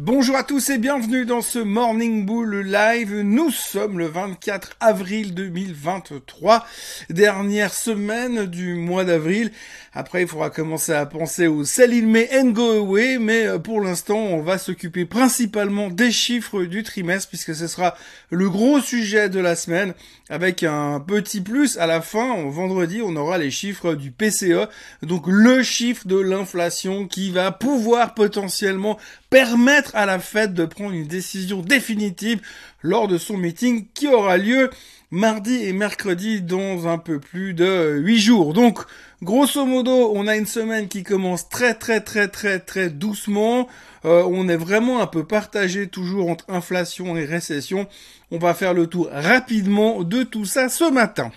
Bonjour à tous et bienvenue dans ce Morning Bull Live. Nous sommes le 24 avril 2023, dernière semaine du mois d'avril. Après, il faudra commencer à penser au sell in May and go away, mais euh, pour l'instant, on va s'occuper principalement des chiffres du trimestre puisque ce sera le gros sujet de la semaine avec un petit plus à la fin. Vendredi, on aura les chiffres du PCE, donc le chiffre de l'inflation qui va pouvoir potentiellement permettre à la Fed de prendre une décision définitive lors de son meeting qui aura lieu mardi et mercredi dans un peu plus de 8 jours. Donc, grosso modo, on a une semaine qui commence très très très très très doucement. Euh, on est vraiment un peu partagé toujours entre inflation et récession. On va faire le tour rapidement de tout ça ce matin.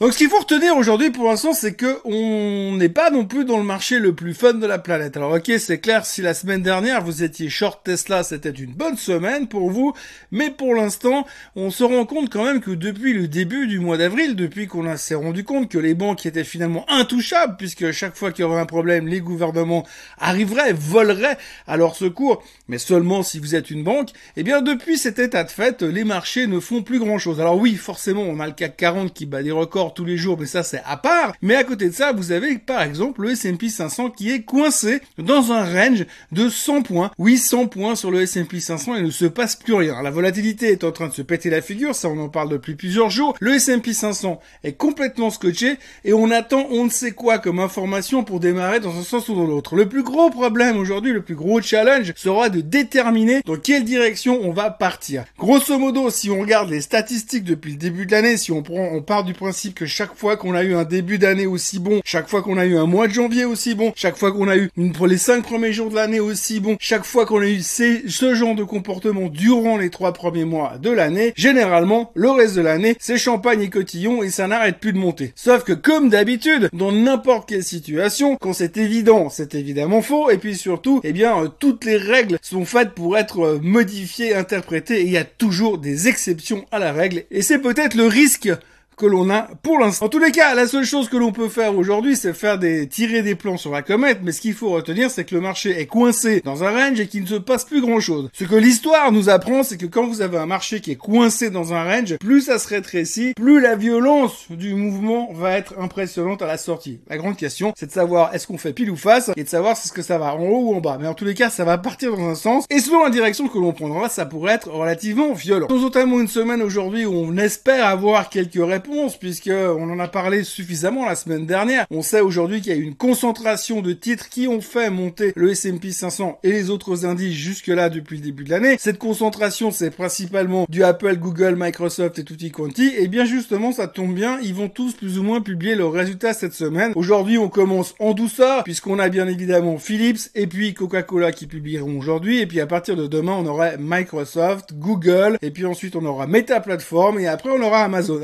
Donc ce qu'il faut retenir aujourd'hui pour l'instant, c'est que on n'est pas non plus dans le marché le plus fun de la planète. Alors ok, c'est clair, si la semaine dernière vous étiez short Tesla, c'était une bonne semaine pour vous, mais pour l'instant, on se rend compte quand même que depuis le début du mois d'avril, depuis qu'on s'est rendu compte que les banques étaient finalement intouchables, puisque chaque fois qu'il y aurait un problème, les gouvernements arriveraient, voleraient à leur secours, mais seulement si vous êtes une banque, eh bien depuis cet état de fait, les marchés ne font plus grand chose. Alors oui, forcément, on a le CAC 40 qui bat des records tous les jours, mais ça c'est à part. Mais à côté de ça, vous avez par exemple le S&P 500 qui est coincé dans un range de 100 points. Oui, 100 points sur le S&P 500 et ne se passe plus rien. La volatilité est en train de se péter la figure, ça on en parle depuis plusieurs jours. Le S&P 500 est complètement scotché et on attend on ne sait quoi comme information pour démarrer dans un sens ou dans l'autre. Le plus gros problème aujourd'hui, le plus gros challenge sera de déterminer dans quelle direction on va partir. Grosso modo, si on regarde les statistiques depuis le début de l'année, si on part du principe que chaque fois qu'on a eu un début d'année aussi bon, chaque fois qu'on a eu un mois de janvier aussi bon, chaque fois qu'on a eu pour les cinq premiers jours de l'année aussi bon, chaque fois qu'on a eu ce genre de comportement durant les trois premiers mois de l'année, généralement, le reste de l'année, c'est champagne et cotillon et ça n'arrête plus de monter. Sauf que comme d'habitude, dans n'importe quelle situation, quand c'est évident, c'est évidemment faux, et puis surtout, eh bien, euh, toutes les règles sont faites pour être euh, modifiées, interprétées, et il y a toujours des exceptions à la règle, et c'est peut-être le risque que l'on a pour l'instant. En tous les cas, la seule chose que l'on peut faire aujourd'hui, c'est faire des tirer des plans sur la comète, mais ce qu'il faut retenir, c'est que le marché est coincé dans un range et qu'il ne se passe plus grand chose. Ce que l'histoire nous apprend, c'est que quand vous avez un marché qui est coincé dans un range, plus ça se rétrécit, plus la violence du mouvement va être impressionnante à la sortie. La grande question, c'est de savoir est-ce qu'on fait pile ou face et de savoir si ce que ça va en haut ou en bas. Mais en tous les cas, ça va partir dans un sens et selon la direction que l'on prendra, ça pourrait être relativement violent. Nous notamment une semaine aujourd'hui où on espère avoir quelques réponses puisque on en a parlé suffisamment la semaine dernière. On sait aujourd'hui qu'il y a une concentration de titres qui ont fait monter le S&P 500 et les autres indices jusque-là depuis le début de l'année. Cette concentration, c'est principalement du Apple, Google, Microsoft et tutti quanti. Et bien justement, ça tombe bien, ils vont tous plus ou moins publier leurs résultats cette semaine. Aujourd'hui, on commence en douceur puisqu'on a bien évidemment Philips et puis Coca-Cola qui publieront aujourd'hui. Et puis à partir de demain, on aura Microsoft, Google et puis ensuite on aura Meta Platform et après on aura Amazon.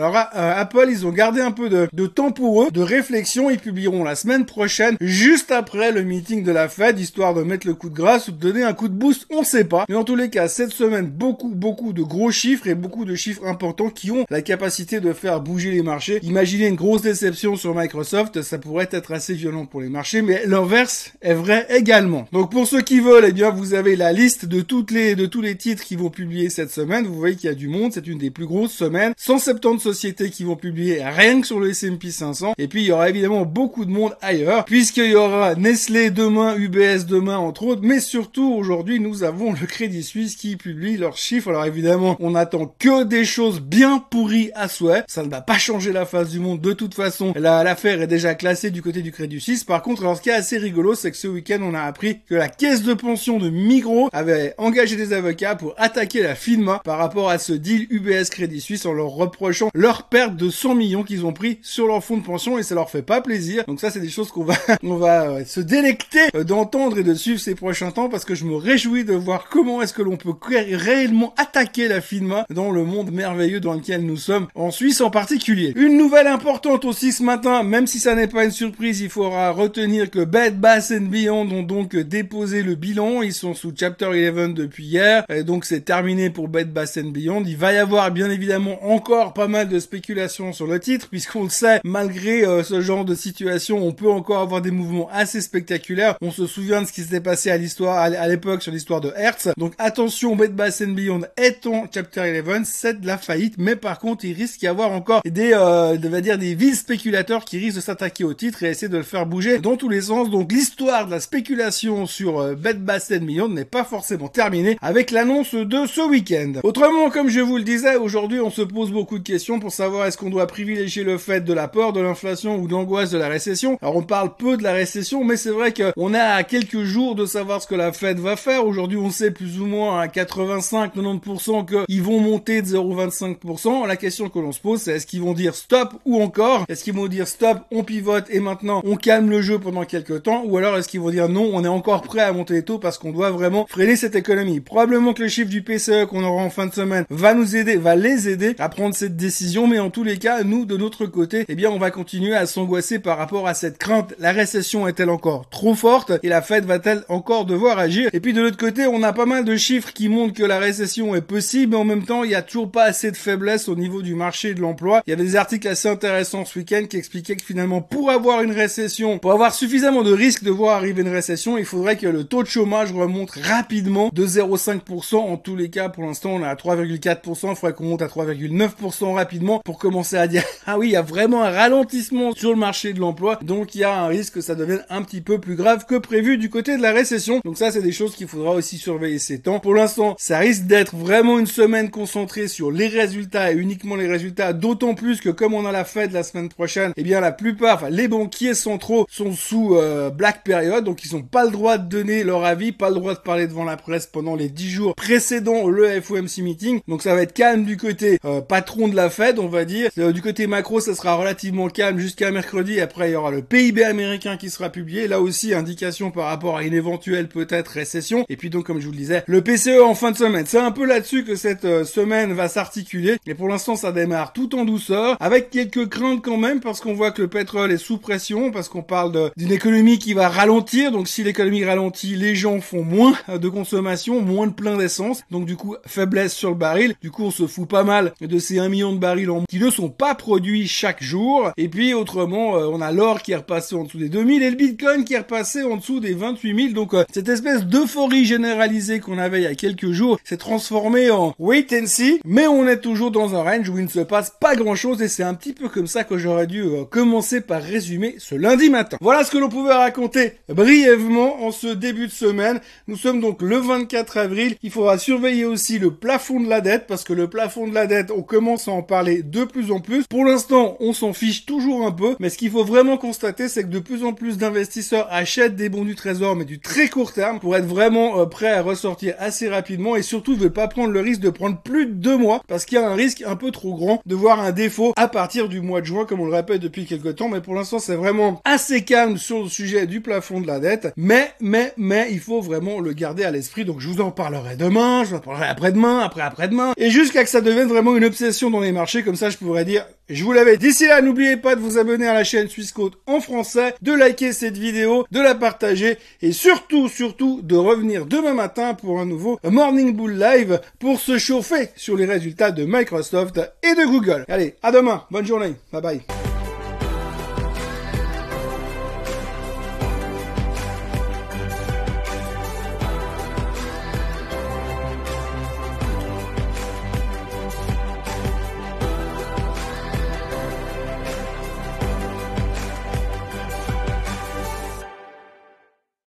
Apple, ils ont gardé un peu de, temps pour eux, de réflexion. Ils publieront la semaine prochaine, juste après le meeting de la Fed, histoire de mettre le coup de grâce ou de donner un coup de boost, on sait pas. Mais en tous les cas, cette semaine, beaucoup, beaucoup de gros chiffres et beaucoup de chiffres importants qui ont la capacité de faire bouger les marchés. Imaginez une grosse déception sur Microsoft, ça pourrait être assez violent pour les marchés, mais l'inverse est vrai également. Donc pour ceux qui veulent, eh bien, vous avez la liste de toutes les, de tous les titres qui vont publier cette semaine. Vous voyez qu'il y a du monde, c'est une des plus grosses semaines. 170 sociétés qui vont publier rien que sur le S&P 500. Et puis il y aura évidemment beaucoup de monde ailleurs, puisqu'il y aura Nestlé demain, UBS demain entre autres, mais surtout aujourd'hui nous avons le Crédit Suisse qui publie leurs chiffres. Alors évidemment, on attend que des choses bien pourries à souhait. Ça ne va pas changer la face du monde de toute façon. L'affaire est déjà classée du côté du Crédit Suisse. Par contre, alors ce qui est assez rigolo, c'est que ce week-end on a appris que la caisse de pension de Migros avait engagé des avocats pour attaquer la FINMA par rapport à ce deal UBS Crédit Suisse en leur reprochant leur perte de 100 millions qu'ils ont pris sur leur fonds de pension et ça leur fait pas plaisir. Donc ça, c'est des choses qu'on va, on va euh, se délecter euh, d'entendre et de suivre ces prochains temps parce que je me réjouis de voir comment est-ce que l'on peut réellement attaquer la FINMA dans le monde merveilleux dans lequel nous sommes, en Suisse en particulier. Une nouvelle importante aussi ce matin, même si ça n'est pas une surprise, il faudra retenir que Bed Bass Beyond ont donc déposé le bilan. Ils sont sous Chapter 11 depuis hier, et donc c'est terminé pour Bed Bass Beyond. Il va y avoir bien évidemment encore pas mal de spéculations sur le titre, puisqu'on le sait, malgré euh, ce genre de situation, on peut encore avoir des mouvements assez spectaculaires. On se souvient de ce qui s'était passé à l'histoire, à l'époque sur l'histoire de Hertz. Donc attention, Bed Bath Beyond est en Chapter 11, c'est de la faillite, mais par contre, il risque d'y avoir encore des, euh, va dire, des vides spéculateurs qui risquent de s'attaquer au titre et essayer de le faire bouger dans tous les sens. Donc l'histoire de la spéculation sur euh, Bed Beyond n'est pas forcément terminée avec l'annonce de ce week-end. Autrement, comme je vous le disais, aujourd'hui, on se pose beaucoup de questions pour savoir est-ce qu'on doit privilégier le fait de la peur de l'inflation ou de l'angoisse de la récession? Alors on parle peu de la récession, mais c'est vrai qu'on a quelques jours de savoir ce que la Fed va faire. Aujourd'hui, on sait plus ou moins à 85-90% qu'ils vont monter de 0,25%. La question que l'on se pose, c'est est-ce qu'ils vont dire stop ou encore Est-ce qu'ils vont dire stop, on pivote et maintenant on calme le jeu pendant quelques temps Ou alors est-ce qu'ils vont dire non, on est encore prêt à monter les taux parce qu'on doit vraiment freiner cette économie? Probablement que le chiffre du PCE qu'on aura en fin de semaine va nous aider, va les aider à prendre cette décision, mais en tous les cas, nous, de notre côté, eh bien, on va continuer à s'angoisser par rapport à cette crainte. La récession est-elle encore trop forte et la Fed va-t-elle encore devoir agir? Et puis de l'autre côté, on a pas mal de chiffres qui montrent que la récession est possible, mais en même temps, il y a toujours pas assez de faiblesse au niveau du marché de l'emploi. Il y a des articles assez intéressants ce week-end qui expliquaient que finalement, pour avoir une récession, pour avoir suffisamment de risques de voir arriver une récession, il faudrait que le taux de chômage remonte rapidement de 0,5%. En tous les cas, pour l'instant, on est à 3,4%. Il faudrait qu'on monte à 3,9% rapidement pour commencer à dire ah oui, il y a vraiment un ralentissement sur le marché de l'emploi, donc il y a un risque que ça devienne un petit peu plus grave que prévu du côté de la récession. Donc ça, c'est des choses qu'il faudra aussi surveiller ces temps. Pour l'instant, ça risque d'être vraiment une semaine concentrée sur les résultats et uniquement les résultats, d'autant plus que comme on a la fête la semaine prochaine, eh bien la plupart, enfin les banquiers centraux sont sous euh, black period, donc ils n'ont pas le droit de donner leur avis, pas le droit de parler devant la presse pendant les 10 jours précédant le FOMC meeting. Donc ça va être calme du côté euh, patron de la Fed, on va dire. Euh, du côté macro, ça sera relativement calme jusqu'à mercredi. Après, il y aura le PIB américain qui sera publié. Là aussi, indication par rapport à une éventuelle peut-être récession. Et puis donc, comme je vous le disais, le PCE en fin de semaine. C'est un peu là-dessus que cette euh, semaine va s'articuler. Et pour l'instant, ça démarre tout en douceur, avec quelques craintes quand même, parce qu'on voit que le pétrole est sous pression, parce qu'on parle d'une économie qui va ralentir. Donc si l'économie ralentit, les gens font moins de consommation, moins de plein d'essence. Donc du coup, faiblesse sur le baril. Du coup, on se fout pas mal de ces 1 million de barils en qui ne sont pas produits chaque jour. Et puis autrement, euh, on a l'or qui est repassé en dessous des 2000 et le Bitcoin qui est repassé en dessous des 28 000. Donc euh, cette espèce d'euphorie généralisée qu'on avait il y a quelques jours s'est transformée en wait and see. Mais on est toujours dans un range où il ne se passe pas grand chose et c'est un petit peu comme ça que j'aurais dû euh, commencer par résumer ce lundi matin. Voilà ce que l'on pouvait raconter brièvement en ce début de semaine. Nous sommes donc le 24 avril. Il faudra surveiller aussi le plafond de la dette parce que le plafond de la dette, on commence à en parler de plus en plus. Pour l'instant, on s'en fiche toujours un peu, mais ce qu'il faut vraiment constater, c'est que de plus en plus d'investisseurs achètent des bons du trésor, mais du très court terme, pour être vraiment euh, prêts à ressortir assez rapidement, et surtout ne veulent pas prendre le risque de prendre plus de deux mois, parce qu'il y a un risque un peu trop grand de voir un défaut à partir du mois de juin, comme on le répète depuis quelques temps, mais pour l'instant, c'est vraiment assez calme sur le sujet du plafond de la dette, mais, mais, mais, il faut vraiment le garder à l'esprit, donc je vous en parlerai demain, je vous en parlerai après-demain, après après-demain, et jusqu'à que ça devienne vraiment une obsession dans les marchés, comme ça je dire, je vous l'avais. D'ici là, n'oubliez pas de vous abonner à la chaîne Suisse en français, de liker cette vidéo, de la partager, et surtout, surtout, de revenir demain matin pour un nouveau Morning Bull Live pour se chauffer sur les résultats de Microsoft et de Google. Allez, à demain, bonne journée, bye bye.